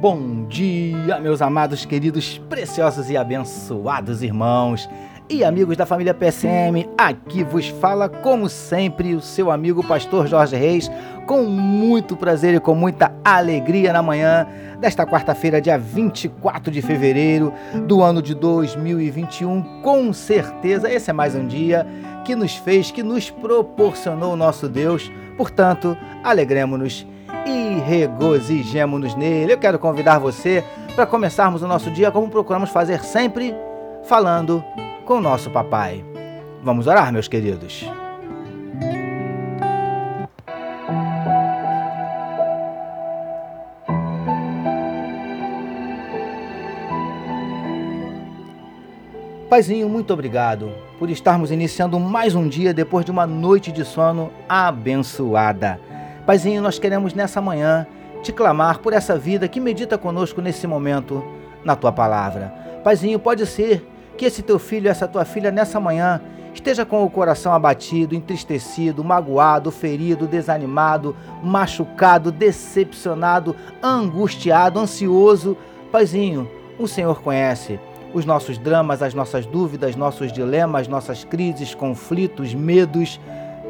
Bom dia, meus amados, queridos, preciosos e abençoados irmãos e amigos da família PSM. Aqui vos fala, como sempre, o seu amigo Pastor Jorge Reis, com muito prazer e com muita alegria na manhã desta quarta-feira, dia 24 de fevereiro do ano de 2021. Com certeza, esse é mais um dia que nos fez, que nos proporcionou o nosso Deus. Portanto, alegremos-nos e regozijemos-nos nele. Eu quero convidar você para começarmos o nosso dia como procuramos fazer sempre, falando com o nosso papai. Vamos orar, meus queridos. Paizinho, muito obrigado por estarmos iniciando mais um dia depois de uma noite de sono abençoada. Paizinho, nós queremos nessa manhã te clamar por essa vida que medita conosco nesse momento na tua palavra. Paizinho, pode ser que esse teu filho, essa tua filha nessa manhã esteja com o coração abatido, entristecido, magoado, ferido, desanimado, machucado, decepcionado, angustiado, ansioso. Paizinho, o Senhor conhece os nossos dramas, as nossas dúvidas, nossos dilemas, nossas crises, conflitos, medos.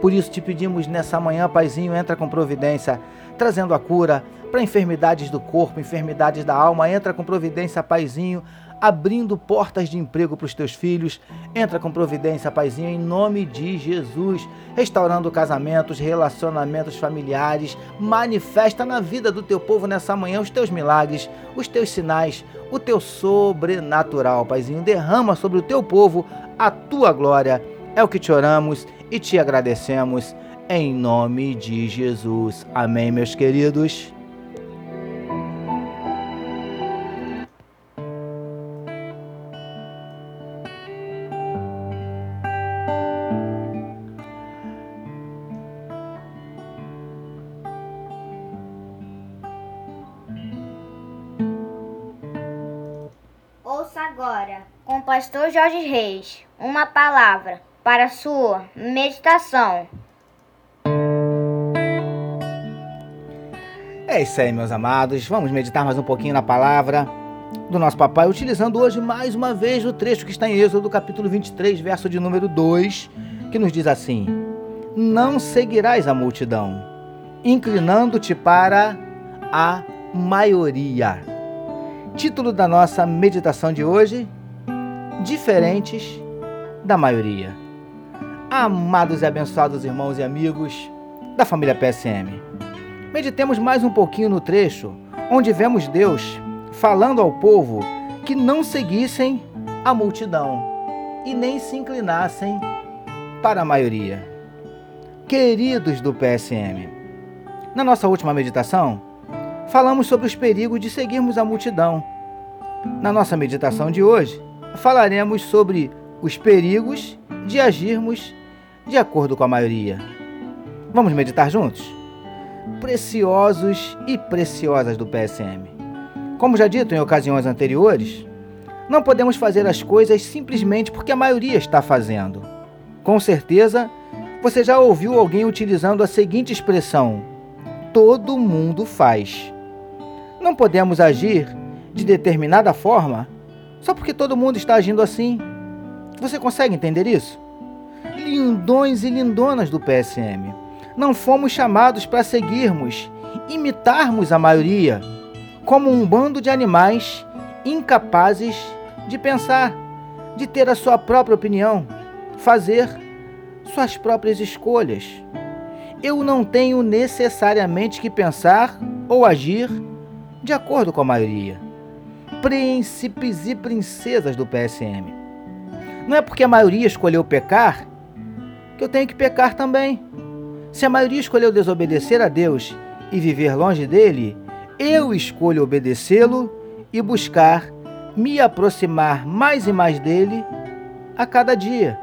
Por isso te pedimos nessa manhã, Paizinho, entra com providência, trazendo a cura para enfermidades do corpo, enfermidades da alma. Entra com providência, Paizinho, abrindo portas de emprego para os teus filhos. Entra com providência, Paizinho, em nome de Jesus, restaurando casamentos, relacionamentos familiares. Manifesta na vida do teu povo nessa manhã os teus milagres, os teus sinais, o teu sobrenatural, Paizinho. Derrama sobre o teu povo a tua glória. É o que te oramos e te agradecemos em nome de Jesus. Amém, meus queridos. Ouça agora, com o pastor Jorge Reis, uma palavra para sua meditação. É isso aí, meus amados. Vamos meditar mais um pouquinho na palavra do nosso papai, utilizando hoje mais uma vez o trecho que está em Êxodo, capítulo 23, verso de número 2, que nos diz assim: Não seguirás a multidão, inclinando-te para a maioria. Título da nossa meditação de hoje: Diferentes da maioria amados e abençoados irmãos e amigos da família PSM. Meditemos mais um pouquinho no trecho onde vemos Deus falando ao povo que não seguissem a multidão e nem se inclinassem para a maioria. Queridos do PSM, na nossa última meditação, falamos sobre os perigos de seguirmos a multidão. Na nossa meditação de hoje, falaremos sobre os perigos de agirmos de acordo com a maioria. Vamos meditar juntos? Preciosos e preciosas do PSM. Como já dito em ocasiões anteriores, não podemos fazer as coisas simplesmente porque a maioria está fazendo. Com certeza, você já ouviu alguém utilizando a seguinte expressão: todo mundo faz. Não podemos agir de determinada forma só porque todo mundo está agindo assim. Você consegue entender isso? Lindões e lindonas do PSM. Não fomos chamados para seguirmos, imitarmos a maioria, como um bando de animais incapazes de pensar, de ter a sua própria opinião, fazer suas próprias escolhas. Eu não tenho necessariamente que pensar ou agir de acordo com a maioria. Príncipes e princesas do PSM. Não é porque a maioria escolheu pecar que eu tenho que pecar também. Se a maioria escolheu desobedecer a Deus e viver longe dele, eu escolho obedecê-lo e buscar me aproximar mais e mais dele a cada dia.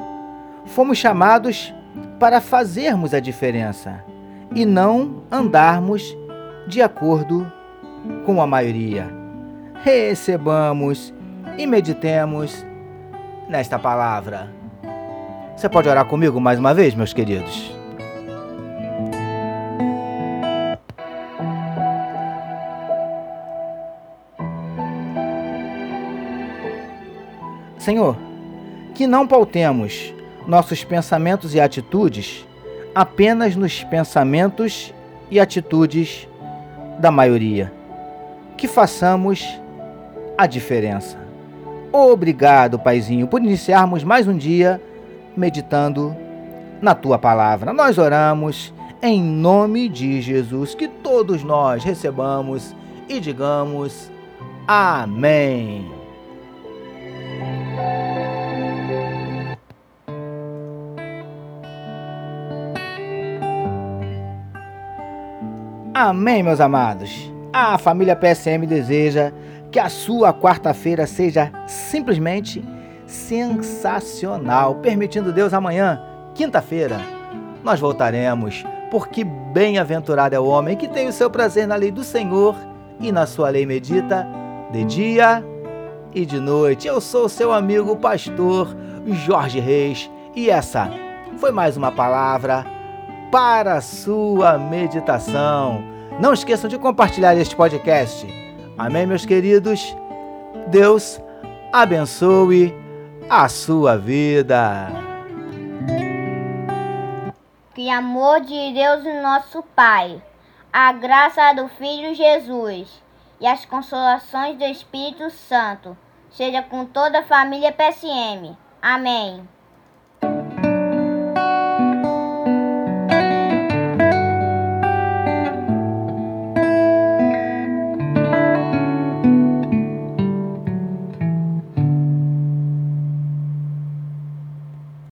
Fomos chamados para fazermos a diferença e não andarmos de acordo com a maioria. Recebamos e meditemos nesta palavra. Você pode orar comigo mais uma vez, meus queridos? Senhor, que não pautemos nossos pensamentos e atitudes apenas nos pensamentos e atitudes da maioria. Que façamos a diferença. Obrigado, Paizinho, por iniciarmos mais um dia meditando na tua palavra. Nós oramos em nome de Jesus, que todos nós recebamos e digamos amém. Amém, meus amados. A família PSM deseja que a sua quarta-feira seja simplesmente sensacional. Permitindo Deus, amanhã, quinta-feira, nós voltaremos, porque bem-aventurado é o homem que tem o seu prazer na lei do Senhor e na sua lei medita de dia e de noite. Eu sou seu amigo pastor Jorge Reis e essa foi mais uma palavra para a sua meditação. Não esqueçam de compartilhar este podcast. Amém, meus queridos? Deus abençoe a sua vida. Que amor de Deus, nosso Pai, a graça do Filho Jesus e as consolações do Espírito Santo seja com toda a família PSM. Amém.